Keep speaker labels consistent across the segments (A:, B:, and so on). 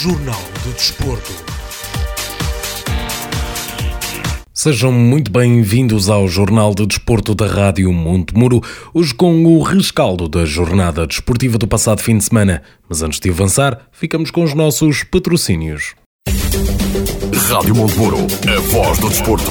A: Jornal do Desporto. Sejam muito bem-vindos ao Jornal de Desporto da Rádio Monte Muro, hoje com o rescaldo da jornada desportiva do passado fim de semana. Mas antes de avançar, ficamos com os nossos patrocínios.
B: Rádio Monte Muro, a voz do desporto.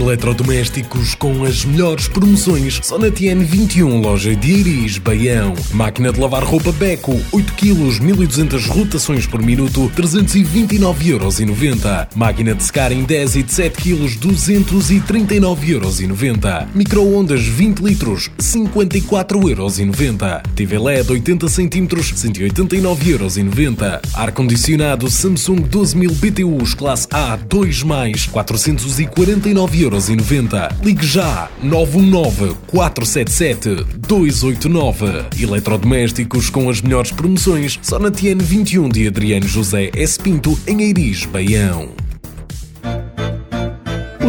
A: Eletrodomésticos com as melhores promoções só na TN21, loja de Iris, Baião. Máquina de lavar roupa Beco, 8 kg, 1200 rotações por minuto, 329,90€. Máquina de secar em 10 e de 7 kg, 239,90€. Microondas 20 litros, 54,90€. TV LED 80 cm, 90, Ar-condicionado Samsung 12000 BTUs, classe A, 2+, 449,90€. 9,90€. Ligue já 919 477 289. Eletrodomésticos com as melhores promoções só na TN 21 de Adriano José S. Pinto, em Eiris, Baião.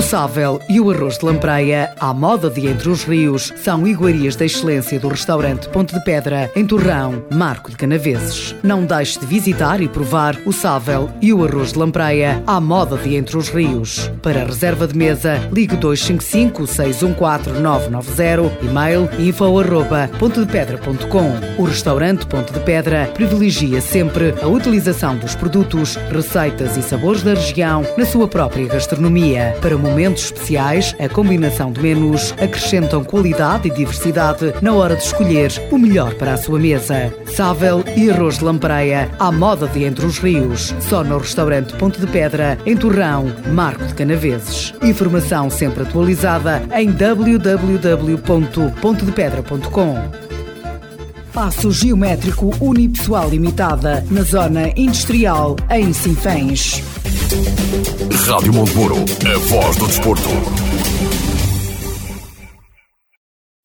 C: O sável e o arroz de lampreia, à moda de Entre os Rios, são iguarias da excelência do restaurante Ponte de Pedra, em Torrão, Marco de Canaveses. Não deixe de visitar e provar o sável e o arroz de lampreia, à moda de Entre os Rios. Para reserva de mesa, ligue 255 614 990, e-mail info arroba pontedepedra.com. O restaurante Ponte de Pedra privilegia sempre a utilização dos produtos, receitas e sabores da região na sua própria gastronomia. Para momentos especiais, a combinação de menus acrescentam qualidade e diversidade na hora de escolher o melhor para a sua mesa. Sável e arroz de lampreia, à moda de Entre os Rios, só no restaurante Ponte de Pedra, em Torrão, Marco de Canaveses. Informação sempre atualizada em www.pontedepedra.com. Passo Geométrico Unipessoal Limitada, na Zona Industrial, em Sinfãs.
B: Rádio Monte Muro, a voz do desporto.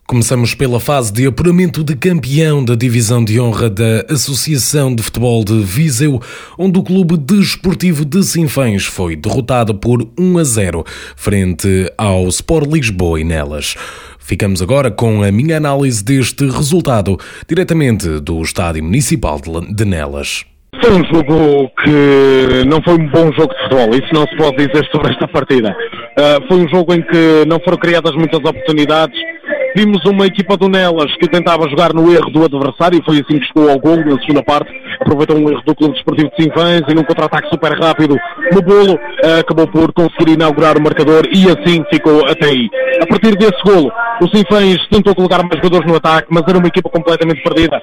A: Começamos pela fase de apuramento de campeão da divisão de honra da Associação de Futebol de Viseu, onde o Clube Desportivo de Sinfãs foi derrotado por 1 a 0 frente ao Sport Lisboa e Nelas. Ficamos agora com a minha análise deste resultado, diretamente do Estádio Municipal de Nelas.
D: Foi um jogo que não foi um bom jogo de futebol, isso não se pode dizer sobre esta partida. Uh, foi um jogo em que não foram criadas muitas oportunidades. Vimos uma equipa do Nelas que tentava jogar no erro do adversário, e foi assim que chegou ao gol na segunda parte. Aproveitou um erro do Clube Desportivo de Sinfãs e num contra-ataque super rápido no bolo, uh, acabou por conseguir inaugurar o marcador e assim ficou até aí. A partir desse golo, o Sinfãs tentou colocar mais jogadores no ataque, mas era uma equipa completamente perdida.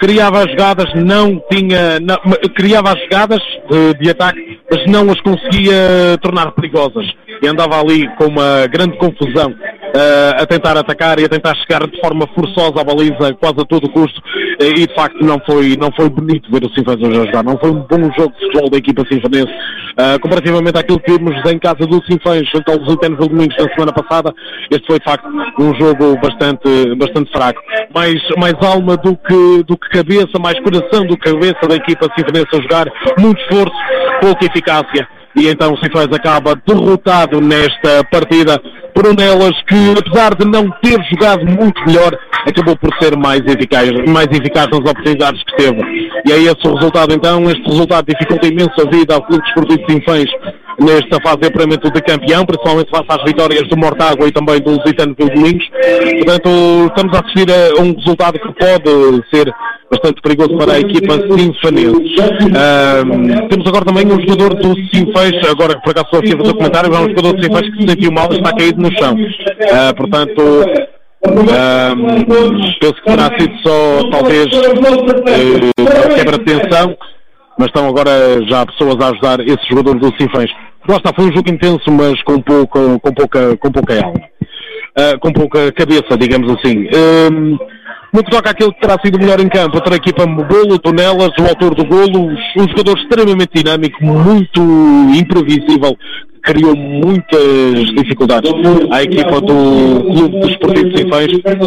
D: Criava as jogadas, não tinha. Não, criava as jogadas de, de, ataque, mas não as conseguia tornar perigosas. E andava ali com uma grande confusão uh, a tentar atacar e a tentar chegar de forma forçosa à baliza quase a todo custo. E de facto não foi, não foi bonito ver o Sinfãs hoje a jogar. Não foi um bom jogo de futebol da equipa sinfanense. Uh, comparativamente àquilo que vimos em casa do Sinfãs junto aos Lusitanos do Domingos na semana passada, este foi de facto um jogo bastante, bastante fraco. Mais, mais alma do que, do que cabeça, mais coração do que cabeça da equipa sinfanense a jogar. Muito esforço, pouca eficácia. E então o Sinfãs acaba derrotado nesta partida por delas que, apesar de não ter jogado muito melhor, acabou por ser mais eficaz, mais eficaz nas oportunidades que teve. E é esse o resultado então, este resultado dificulta imenso a vida ao Clube Desportivo de Sinfãs, nesta fase de apuramento de campeão, principalmente face às vitórias do Mortágua e também do Lusitano de Domingos. Portanto, estamos a assistir a um resultado que pode ser bastante perigoso para a equipa sinfanense. Temos agora também um jogador do Sinfãs, agora por acaso estou a fazer comentário, é um jogador do Sinfãs que se sentiu mal e está caído no chão. Uh, portanto, um, penso que terá sido só talvez uh, quebra de tensão, mas estão agora já pessoas a ajudar esse jogador do Sinfãs. Lá está, foi um jogo intenso, mas com, pouco, com, pouca, com pouca alma. Uh, com pouca cabeça, digamos assim. Um, no que toca àquele que terá sido melhor em campo, outra equipa Bolo, Tonelas, o autor do golo, um jogador extremamente dinâmico, muito imprevisível, criou muitas dificuldades à equipa do Clube Desportivo de Sinfãs,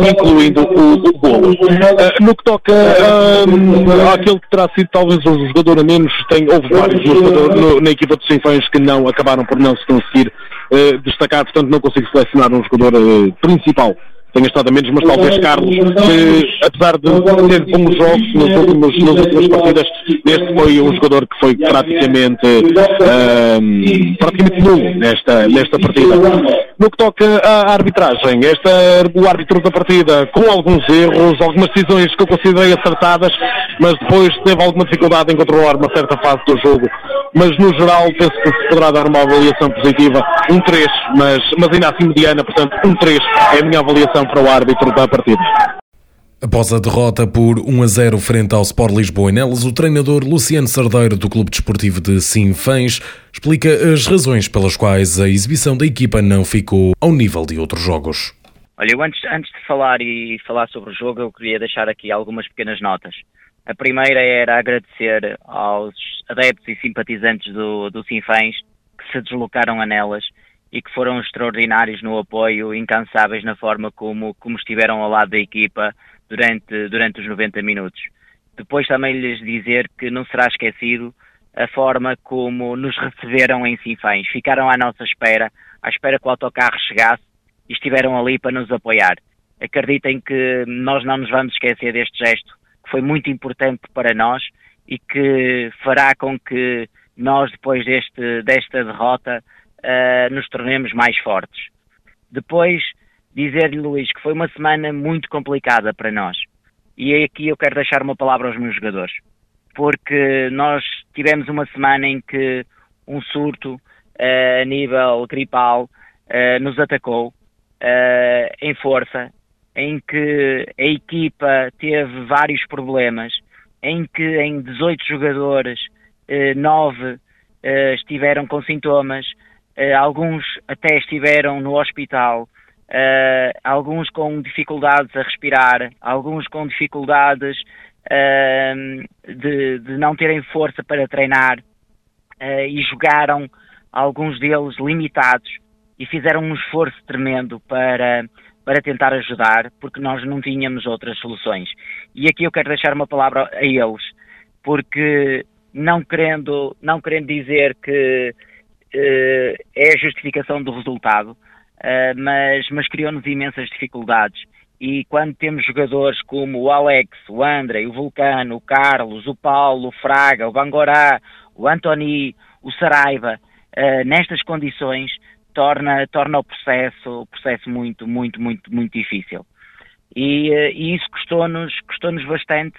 D: incluindo o, o golo. Uh, no que toca uh, àquele que terá sido talvez o jogador a menos, tem, houve vários no, na equipa de Sinfãs que não acabaram por não se conseguir uh, destacar, portanto não consigo selecionar um jogador principal tenha estado a menos, mas talvez Carlos, que apesar de ter bons jogos nos últimos, nas últimas partidas, este foi um jogador que foi praticamente, um, praticamente nulo nesta, nesta partida. No que toca à arbitragem, esta, o árbitro da partida, com alguns erros, algumas decisões que eu considerei acertadas, mas depois teve alguma dificuldade em controlar uma certa fase do jogo. Mas no geral, penso que se poderá dar uma avaliação positiva, um 3, mas, mas ainda assim mediana, portanto, um 3 é a minha avaliação para o árbitro da partida.
A: Após a derrota por 1 a 0 frente ao Sport Lisboa em Nelas, o treinador Luciano Sardeiro do Clube Desportivo de Sinfãs explica as razões pelas quais a exibição da equipa não ficou ao nível de outros jogos.
E: Olha, antes, antes de falar e falar sobre o jogo, eu queria deixar aqui algumas pequenas notas. A primeira era agradecer aos adeptos e simpatizantes do, do Sinfãs que se deslocaram a Nelas e que foram extraordinários no apoio, incansáveis na forma como, como estiveram ao lado da equipa durante, durante os 90 minutos. Depois também lhes dizer que não será esquecido a forma como nos receberam em Sinfãs. Ficaram à nossa espera, à espera que o autocarro chegasse e estiveram ali para nos apoiar. Acreditem que nós não nos vamos esquecer deste gesto, que foi muito importante para nós e que fará com que nós, depois deste, desta derrota, uh, nos tornemos mais fortes. Depois, dizer-lhe, Luís, que foi uma semana muito complicada para nós. E aqui eu quero deixar uma palavra aos meus jogadores. Porque nós tivemos uma semana em que um surto uh, a nível gripal uh, nos atacou em força, em que a equipa teve vários problemas, em que em 18 jogadores, 9 estiveram com sintomas, Uh, alguns até estiveram no hospital, uh, alguns com dificuldades a respirar, alguns com dificuldades uh, de, de, não terem força para treinar e jogaram, alguns deles limitados, e fizeram um esforço tremendo para, para tentar ajudar, porque nós não tínhamos outras soluções. E aqui eu quero deixar uma palavra a eles, porque não querendo, não querendo dizer que é a justificação do resultado, uh, mas, mas criou-nos imensas dificuldades. E quando temos jogadores como o Alex, o André, o Vulcano, o Carlos, o Paulo, o Fraga, o Bangorá, o Antoni, o Saraiva, uh, nestas condições, torna, torna o processo, o processo muito, muito, muito, muito difícil. E, e isso custou-nos custou -nos bastante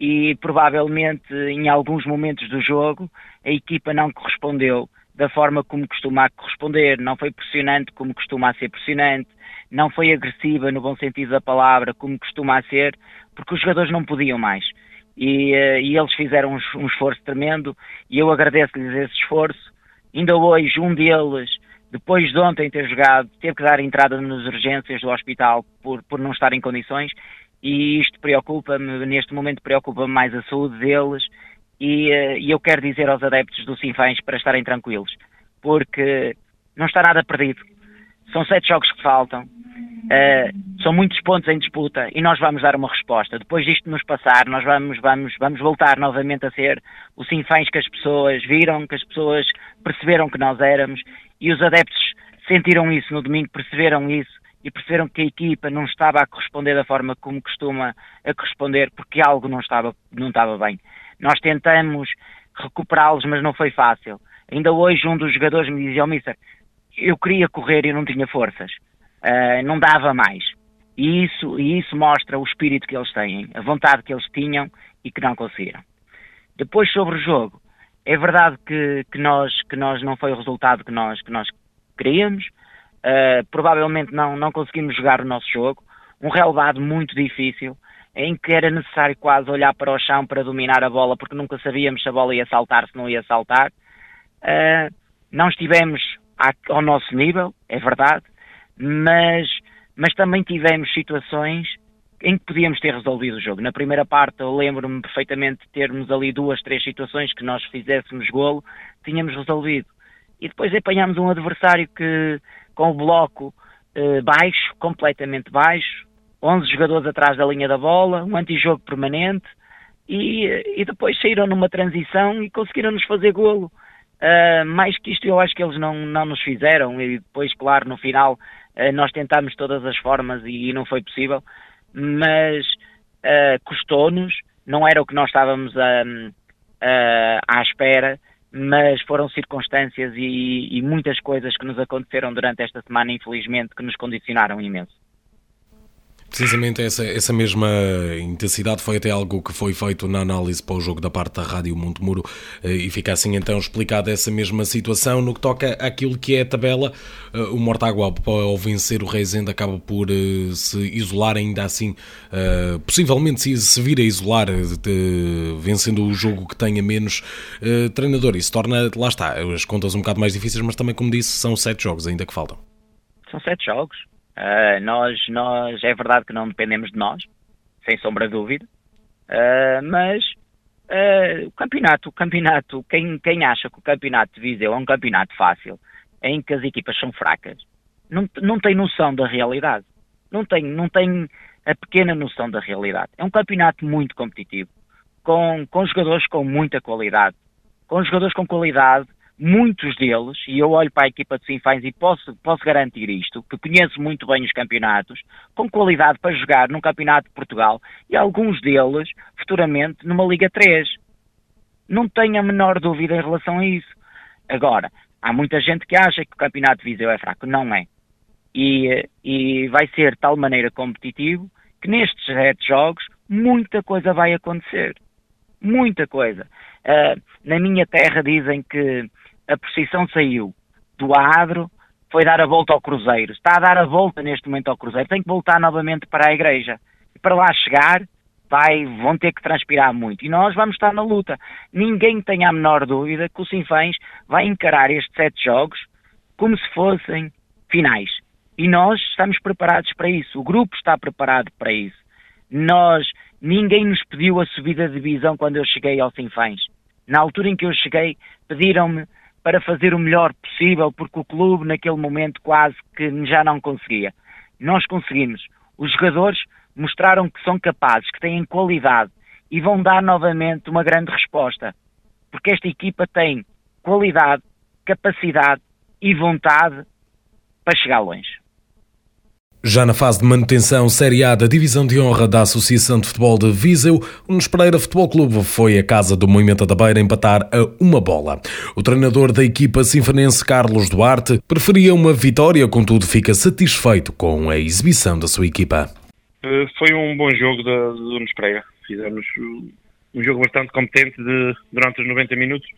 E: e provavelmente em alguns momentos do jogo a equipa não correspondeu da forma como costuma corresponder, não foi pressionante como costuma ser pressionante, não foi agressiva no bom sentido da palavra como costuma ser, porque os jogadores não podiam mais. E, uh, e eles fizeram um, um, esforço tremendo e eu agradeço-lhes esse esforço. Ainda hoje, um deles, depois de ontem ter jogado, teve que dar entrada nas urgências do hospital por, por não estar em condições e isto preocupa-me, neste momento preocupa-me mais a saúde deles e, eh, e eu quero dizer aos adeptos do Sinfãs para estarem tranquilos, porque não está nada perdido. São sete jogos que faltam, uh, são muitos pontos em disputa e nós vamos dar uma resposta. Depois disto nos passar, nós vamos, vamos, vamos voltar novamente a ser o Sinfãs que as pessoas viram, que as pessoas perceberam que nós éramos e os adeptos sentiram isso no domingo, perceberam isso e perceberam que a equipa não estava a corresponder da forma como costuma a corresponder porque algo não estava, não estava bem. Nós tentamos recuperá-los, mas não foi fácil. Ainda hoje um dos jogadores me dizia oh, Mister, eu queria correr e não tinha forças, uh, não dava mais. E isso, e isso mostra o espírito que eles têm, a vontade que eles tinham e que não conseguiram. Depois sobre o jogo, é verdade que, que, nós, que nós não foi o resultado que nós, que nós queríamos, uh, provavelmente não, não conseguimos jogar o nosso jogo, um relevado muito difícil, em que era necessário quase olhar para o chão para dominar a bola, porque nunca sabíamos se a bola ia saltar, se não ia saltar. Uh, não estivemos ao nosso nível, é verdade, mas, mas também tivemos situações em que podíamos ter resolvido o jogo. Na primeira parte, eu lembro-me perfeitamente de termos ali duas, três situações que nós fizéssemos golo, tínhamos resolvido. E depois apanhámos um adversário que, com o bloco eh, baixo, completamente baixo, 11 jogadores atrás da linha da bola, um antijogo permanente, e, e depois saíram numa transição e conseguiram nos fazer golo. Uh, mais que isto eu acho que eles não, não nos fizeram e depois, claro, no final uh, nós tentámos todas as formas e, e não foi possível, mas uh, custou-nos, não era o que nós estávamos a, à espera, mas foram circunstâncias e, e muitas coisas que nos aconteceram durante esta semana, infelizmente, que nos condicionaram imenso.
A: Precisamente essa, essa mesma intensidade foi até algo que foi feito na análise para o jogo da parte da Rádio Monte Muro eh, e fica assim então explicada essa mesma situação. No que toca àquilo que é a tabela, eh, o Mortágua ao vencer o Reisende acaba por eh, se isolar ainda assim, possivelmente se vir a isolar vencendo o jogo que tenha menos treinador. Isso torna, lá está, as contas um bocado mais difíceis, mas também como disse, são sete jogos ainda que faltam.
E: São sete jogos Uh, nós, nós, é verdade que não dependemos de nós, sem sombra de dúvida, uh, mas uh, o campeonato, o campeonato, quem, quem acha que o campeonato de Viseu é um campeonato fácil, em que as equipas são fracas, não, não tem noção da realidade. Não tem, não tem a pequena noção da realidade. É um campeonato muito competitivo, com, com jogadores com muita qualidade, com jogadores com qualidade muitos deles, e eu olho para a equipa de Sinfãs e posso, posso garantir isto, que conheço muito bem os campeonatos, com qualidade para jogar num campeonato de Portugal, e alguns deles, futuramente, numa Liga 3. Não tenho a menor dúvida em relação a isso. Agora, há muita gente que acha que o campeonato de Viseu é fraco. Não é. E, e vai ser de tal maneira competitivo que nestes sete jogos muita coisa vai acontecer. Muita coisa. Uh, na minha terra dizem que a procissão saiu do Adro, foi dar a volta ao Cruzeiro. Está a dar a volta neste momento ao Cruzeiro. Tem que voltar novamente para a igreja. E para lá chegar, vai, vão ter que transpirar muito. E nós vamos estar na luta. Ninguém tem a menor dúvida que o Sinfãs vai encarar estes sete jogos como se fossem finais. E nós estamos preparados para isso. O grupo está preparado para isso. Nós, ninguém nos pediu a subida de divisão quando eu cheguei ao Sinfãs. Na altura em que eu cheguei, pediram-me para fazer o melhor possível, porque o clube naquele momento quase que já não conseguia. Nós conseguimos. Os jogadores mostraram que são capazes, que têm qualidade e vão dar novamente uma grande resposta. Porque esta equipa tem qualidade, capacidade e vontade para chegar longe.
A: Já na fase de manutenção Série A da Divisão de Honra da Associação de Futebol de Viseu, o Nespereira Futebol Clube foi a casa do Movimento da Beira empatar a uma bola. O treinador da equipa sinfonense Carlos Duarte preferia uma vitória, contudo fica satisfeito com a exibição da sua equipa.
F: Eh, foi um bom jogo do Nespereira. Fizemos um jogo bastante competente de, durante os 90 minutos.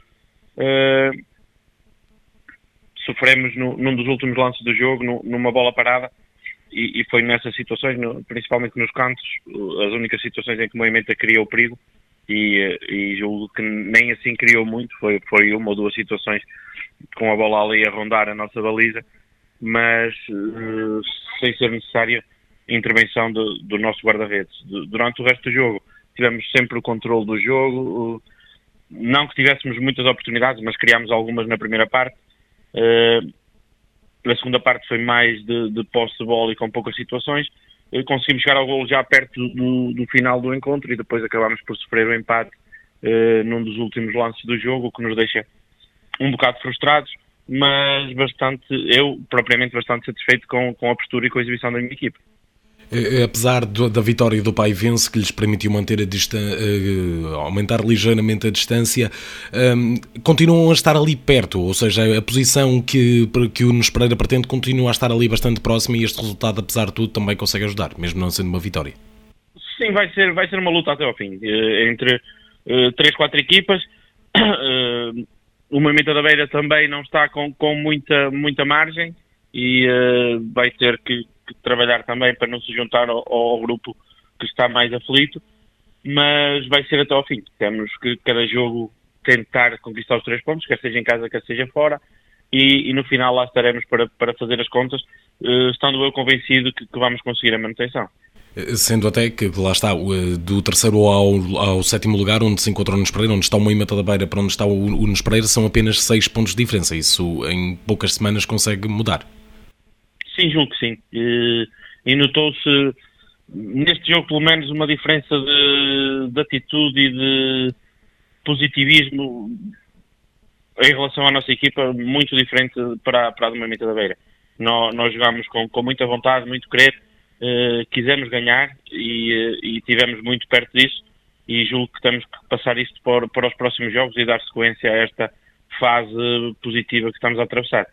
F: Uh, sofremos no, num dos últimos lances do jogo, numa bola parada e, e, foi nessas situações, no, principalmente nos cantos, as únicas situações em que o movimento criou perigo e, e julgo que nem assim criou muito, foi, foi uma ou duas situações com a bola ali a rondar a nossa baliza, mas uh, sem ser necessária intervenção do, do nosso guarda-redes. Durante o resto do jogo tivemos sempre o controle do jogo, não que tivéssemos muitas oportunidades, mas criámos algumas na primeira parte. Uh, a segunda parte foi mais de, de posse de bola e com poucas situações. Eh, conseguimos chegar ao golo já perto do, do, final do encontro e depois acabámos por sofrer o empate uh, num dos últimos lances do jogo, o que nos deixa um bocado frustrados, mas bastante, eu propriamente bastante satisfeito com, com a postura e com a exibição da minha equipe.
A: Eh, apesar da vitória do Pai Vence, que lhes permitiu manter a distância, aumentar ligeiramente a distância, um, continuam a estar ali perto, ou seja, a posição que, que o Nunes Pereira pretende continua a estar ali bastante próxima e este resultado, apesar de tudo, também consegue ajudar, mesmo não sendo uma vitória.
F: Sim, vai ser, vai ser uma luta até ao fim, entre três, quatro equipas. O Movimento da Beira também não está com, com muita, muita margem e vai ter que, que, trabalhar também para não se juntar ao, ao, grupo que está mais aflito, mas vai ser até ao fim. Temos que cada jogo tentar conquistar os três pontos, quer seja em casa, quer seja fora, e, e no final lá estaremos para, para fazer as contas, uh, estando eu convencido que, que vamos conseguir a manutenção.
A: Sendo até que lá está, eh, do terceiro ao, ao sétimo lugar, onde se encontra o Nunes Pereira, onde está o Moimenta da Beira para onde está o, o Nunes Pereira, são apenas seis pontos de diferença. Isso em poucas semanas consegue mudar.
F: Sim, julgo que sim. E, e notou-se neste jogo, pelo menos, uma diferença de, de atitude e de positivismo em relação à nossa equipa, muito diferente para, para a Moimenta da Beira. Nós, nós jogámos com, com muita vontade, muito querer uh, quisemos ganhar e, uh, e tivemos muito perto disso e julgo que temos que passar isto para, para os próximos jogos e dar sequência a esta fase positiva que estamos a atravessar.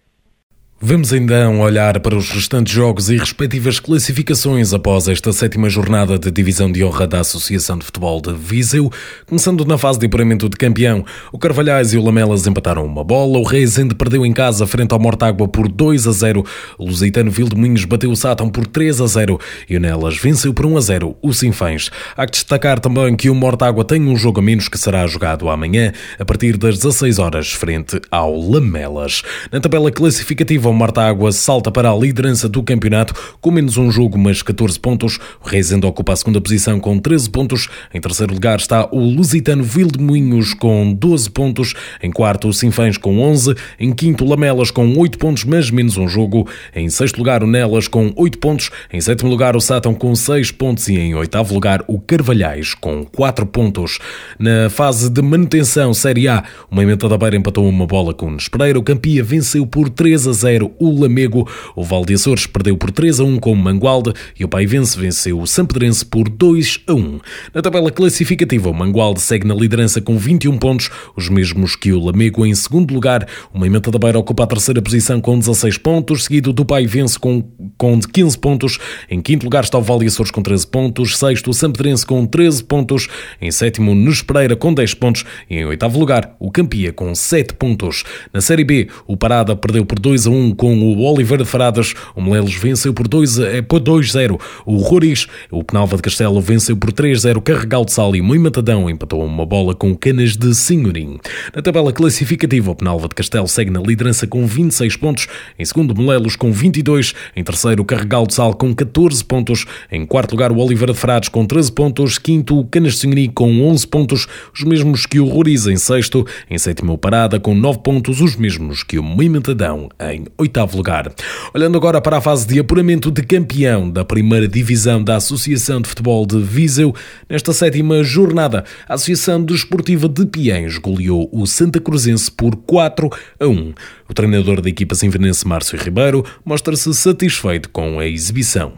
A: Vamos então olhar para os restantes jogos e respectivas classificações após esta sétima jornada de divisão de honra da Associação de Futebol de Viseu. Começando na fase de apuramento de campeão, o Carvalhais e o Lamelas empataram uma bola, o Reisende perdeu em casa frente ao Mortágua por 2 a 0, o Lusitano Vildemunhos bateu o Sátão por 3 a 0 e o Nelas venceu por 1 a 0 o Sinfãs. Há que destacar também que o Mortágua tem um jogo a menos que será jogado amanhã, a partir das 16 horas, frente ao Lamelas. Na tabela classificativa, o Mortágua salta para a liderança do campeonato com menos um jogo, mas 14 pontos. O Reisende ocupa a segunda posição com 13 pontos. Em terceiro lugar está o Lusitano Vildemunhos com 12 pontos. Em quarto, o Sinfãs com 11. Em quinto, Lamelas com 8 pontos, mas menos um jogo. Em sexto lugar, o Nelas com 8 pontos. Em sétimo lugar, o Sátão com 6 pontos. E em oitavo lugar, o Carvalhais com 4 pontos. Na fase de manutenção Série A, o Moimenta da Beira empatou uma bola com o Nespereira. O Campia venceu por 3 a 0 0 o Lamego. O Val de Açores perdeu por 3 a 1 com o Mangualde e o Paivense venceu o Sampedrense por 2 a 1. Na tabela classificativa, o Mangualde segue na liderança com 21 pontos, os mesmos que o Lamego em segundo lugar. O Moimenta da Beira ocupa a terceira posição com 16 pontos, seguido do Paivense com, com 15 pontos. Em quinto lugar está o Val de Açores com 13 pontos, sexto o Sampedrense com 13 pontos, em sétimo Nos Pereira com 10 pontos e em oitavo lugar o Campia com 7 pontos. Na Série B, o Parada perdeu por 2 a 1 com o Oliveira de Faradas. O Melelos venceu por 2-0. O Roriz, o Penalva de Castelo, venceu por 3-0. Carregal de Sal e Mui Matadão empatou uma bola com Canas de Senhorim. Na tabela classificativa, o Penalva de Castelo segue na liderança com 26 pontos. Em segundo, Melelos com 22. Em terceiro, Carregal de Sal com 14 pontos. Em quarto lugar, o Oliveira de Frades com 13 pontos. Quinto, o Canas de Senhorim com 11 pontos, os mesmos que o Roriz em sexto. Em sétimo, Parada com 9 pontos, os mesmos que o Mui Matadão em oitavo lugar. Olhando agora para a fase de apuramento de campeão da primeira divisão da Associação de Futebol de Viseu, nesta sétima jornada, a Associação Desportiva de Piens goleou o Santa Cruzense por 4 a 1. O treinador da equipa sinvenense Márcio Ribeiro mostra-se satisfeito com a exibição.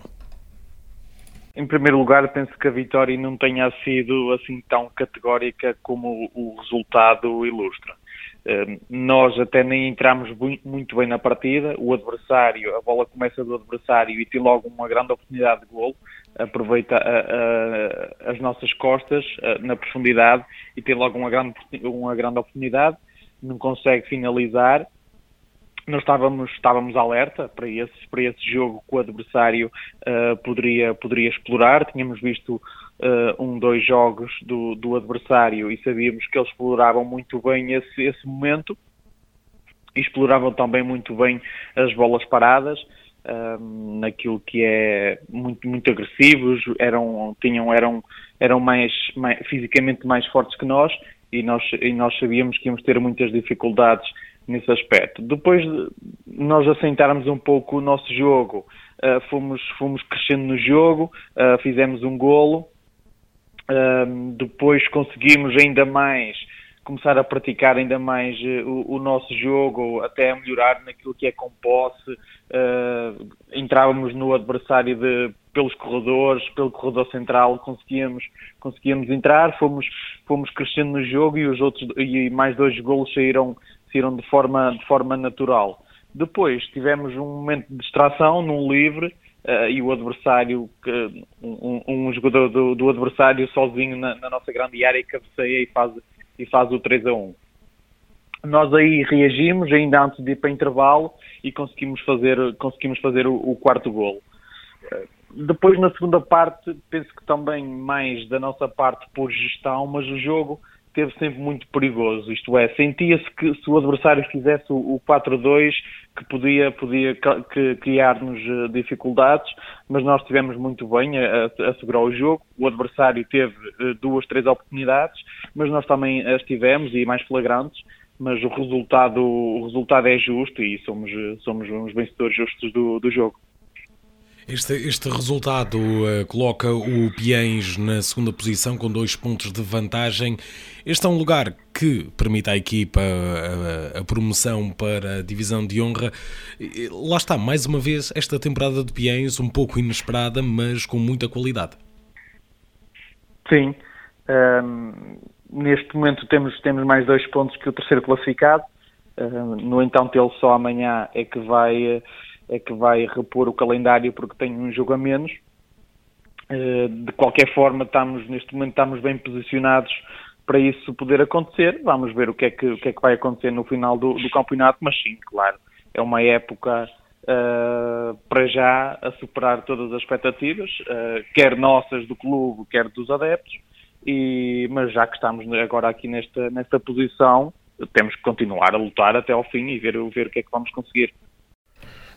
G: Em primeiro lugar, penso que a vitória não tenha sido assim tão categórica como o resultado ilustra. Ehm, nós até nem entramos muito bem na partida, o adversário, a bola começa do adversário e tem logo uma grande oportunidade de golo, aproveita a, a, as nossas costas na profundidade e tem logo uma grande, uma grande oportunidade, não consegue finalizar. Nós estávamos, estávamos alerta para esse, para esse jogo que o adversário uh, poderia, poderia explorar. Tínhamos visto uh, um, dois jogos do, do adversário e sabíamos que eles exploravam muito bem esse, esse momento e exploravam também muito bem as bolas paradas. Um, naquilo que é muito muito agressivos eram tinham eram eram mais, mais, fisicamente mais fortes que nós e nós e nós sabíamos que íamos ter muitas dificuldades nesse aspecto depois de nós assentarmos um pouco o nosso jogo uh, fomos fomos crescendo no jogo uh, fizemos um golo depois conseguimos ainda mais começar a praticar ainda mais uh, o, o, nosso jogo, até a melhorar naquilo que é com posse. Uh, entrávamos no adversário de pelos corredores, pelo corredor central, conseguíamos, conseguíamos entrar, fomos, fomos crescendo no jogo e os outros e mais dois golos saíram, saíram de, forma, de forma natural. Depois tivemos um momento de distração num livre uh, e o adversário, um, um jogador do, do, adversário sozinho na, na, nossa grande área cabeceia e faz, e faz o 3 a 1. Nós aí reagimos ainda antes de ir para intervalo e conseguimos fazer, conseguimos fazer o, o quarto golo. Depois, na segunda parte, penso que também mais da nossa parte por gestão, mas o jogo teve sempre muito perigoso. Isto é, sentia-se que se o adversário fizesse o 4-2, que podia, podia criar-nos eh, dificuldades, mas nós estivemos muito bem a, a, segurar o jogo. O adversário teve eh, duas, três oportunidades, mas nós também as tivemos e mais flagrantes. Mas o resultado, o resultado é justo e somos, somos uns vencedores justos do, do jogo.
A: Este, este resultado uh, coloca o Piens na segunda posição com dois pontos de vantagem. Este é um lugar que permite à equipa a, a, promoção para a divisão de honra. Lá está, mais uma vez, esta temporada de Piens um pouco inesperada, mas com muita qualidade.
G: Sim. Um, neste momento temos, temos mais dois pontos que o terceiro classificado. Um, no entanto, ele só amanhã é que vai é que vai repor o calendário porque tem um jogo a menos. Eh, de qualquer forma, estamos, neste momento estamos bem posicionados para isso poder acontecer. Vamos ver o que é que, o que, é que vai acontecer no final do, do campeonato, mas sim, claro, é uma época uh, para já a superar todas as expectativas, uh, quer nossas do clube, quer dos adeptos, e, mas já que estamos agora aqui nesta, nesta posição, temos que continuar a lutar até ao fim e ver, ver o que é que vamos conseguir.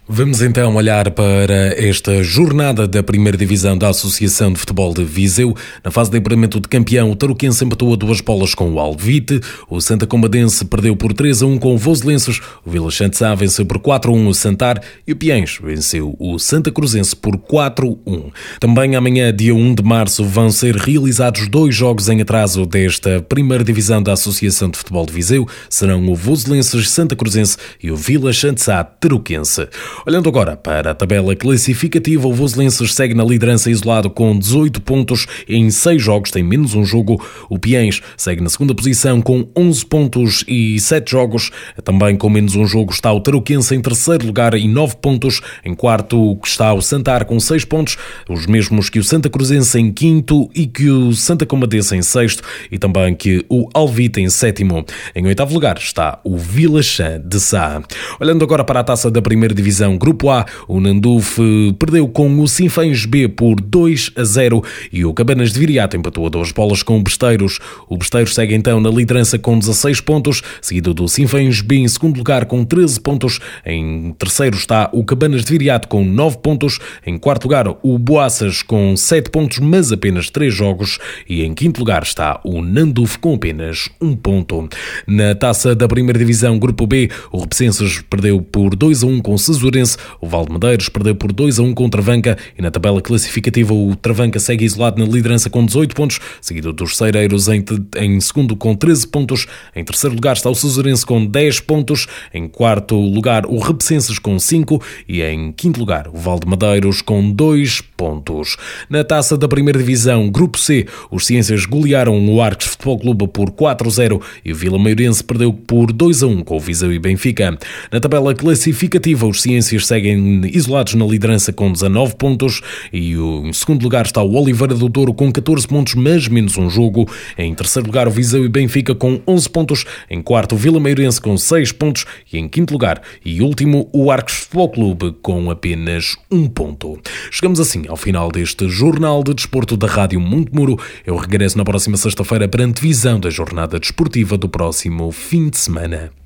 A: Vamos então olhar para esta jornada da primeira divisão da Associação de Futebol de Viseu. Na fase de apuramento de campeão, o Tarouquense empatou a duas bolas com o Alvite, o Santa Combadense perdeu por 3 a 1 com o Voselenses, o Vila Santissá venceu por 4 a 1 o Santar e o Piens venceu o Santa Cruzense por 4 a 1. Também amanhã, dia 1 de março, vão ser realizados dois jogos em atraso desta primeira divisão da Associação de Futebol de Viseu. Serão o Voselenses Santa Cruzense e o Vila Santissá Tarouquense. Olhando agora para a tabela classificativa, o Voselenses segue na liderança isolado com 18 pontos em 6 jogos, tem menos um jogo. O Piens segue na segunda posição com 11 pontos e 7 jogos. Também com menos um jogo está o Tarouquense em terceiro lugar e 9 pontos. Em quarto está o Santar com 6 pontos, os mesmos que o Santa Cruzense em quinto e que o Santa Comadesa em sexto e também que o Alvita em sétimo. Em oitavo lugar está o Vila de Sá. Olhando agora para a taça da primeira divisão divisão Grupo A, o Nanduf perdeu com o Sinfãs B por 2 a 0 e o Cabanas de Viriato empatou a duas bolas com o Besteiros. O Besteiros segue então na liderança com 16 pontos, seguido do Sinfãs B em segundo lugar com 13 pontos. Em terceiro está o Cabanas de Viriato com 9 pontos. Em quarto lugar, o Boaças com 7 pontos, mas apenas 3 jogos. E em quinto lugar está o Nanduf com apenas 1 ponto. Na taça da primeira divisão Grupo B, o Repesenses perdeu por 2 a 1 com o Cesur o Valdemedeiros perdeu por 2 a 1 com o Travanca e na tabela classificativa o Travanca segue isolado na liderança com 18 pontos, seguido dos Cereiros em, em segundo com 13 pontos. Em terceiro lugar está o Suzurense com 10 pontos. Em quarto lugar o Repesenses com 5 e em quinto lugar o Valdemedeiros com 2 pontos. Na taça da primeira divisão, Grupo C, os Ciências golearam o Arcos Futebol Clube por 4 a 0 e o Vila Maiorense perdeu por 2 a 1 com o Viseu e Benfica. Na tabela classificativa, os Ciências seguem isolados na liderança com 19 pontos e em segundo lugar está o Oliveira do Douro com 14 pontos, mas menos um jogo. Em terceiro lugar, o Viseu e Benfica com 11 pontos. Em quarto, o Vila Meirense com 6 pontos. E em quinto lugar e último, o Arcos Futebol Clube com apenas um ponto. Chegamos assim ao final deste Jornal de Desporto da Rádio Montemuro. Eu regresso na próxima sexta-feira para a antevisão da jornada desportiva do próximo fim de semana.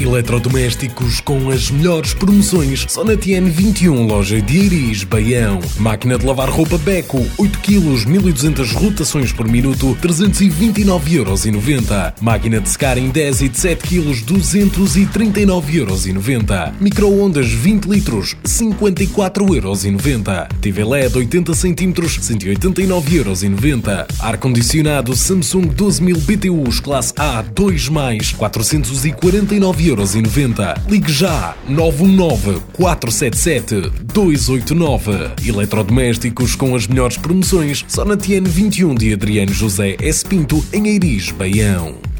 A: Eletrodomésticos com as melhores promoções só na TN21, loja de Iris, Baião. Máquina de lavar roupa Beco, 8 kg, 1200 rotações por minuto, 329,90€. Máquina de secar em 10 e de 7 kg, 239,90€. Microondas 20 litros, 54,90€. TV LED 80 cm, 189,90€. Ar-condicionado Samsung 12000 BTUs, classe A, 2+, 449,90€. 9,90€. Ligue já 919 477 289. Eletrodomésticos com as melhores promoções só na TN 21 de Adriano José S. Pinto, em Eiris, Baião.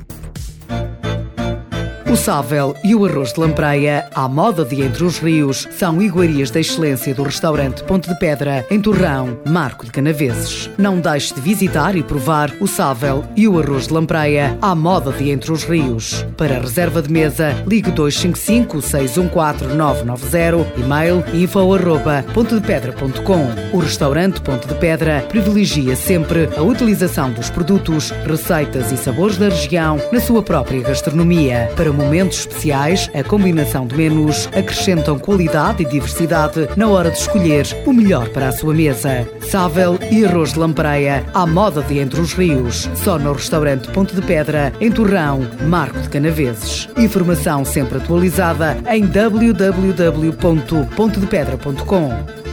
C: O sável e o arroz de lampreia, à moda de Entre os Rios, são iguarias da excelência do restaurante Ponte de Pedra, em Torrão, Marco de Canaveses. Não deixe de visitar e provar o sável e o arroz de lampreia, à moda de Entre os Rios. Para reserva de mesa, ligue 255 614 990, e-mail info arroba pontedepedra.com. O restaurante Ponte de Pedra privilegia sempre a utilização dos produtos, receitas e sabores da região na sua própria gastronomia. Para momentos especiais, a combinação de menus acrescentam qualidade e diversidade na hora de escolher o melhor para a sua mesa. Sável e arroz de lampreia à moda de Entre os Rios. Só no restaurante Ponte de Pedra, em Torrão, Marco de Canaveses. Informação sempre atualizada em www.pontedepedra.com.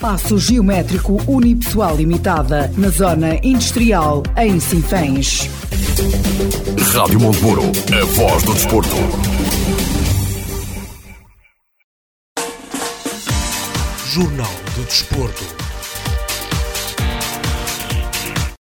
C: Passo Geométrico Unipessoal Limitada, na Zona Industrial, em Sinfãs.
H: Rádio Monteburo, a voz do desporto.
A: Jornal do Desporto.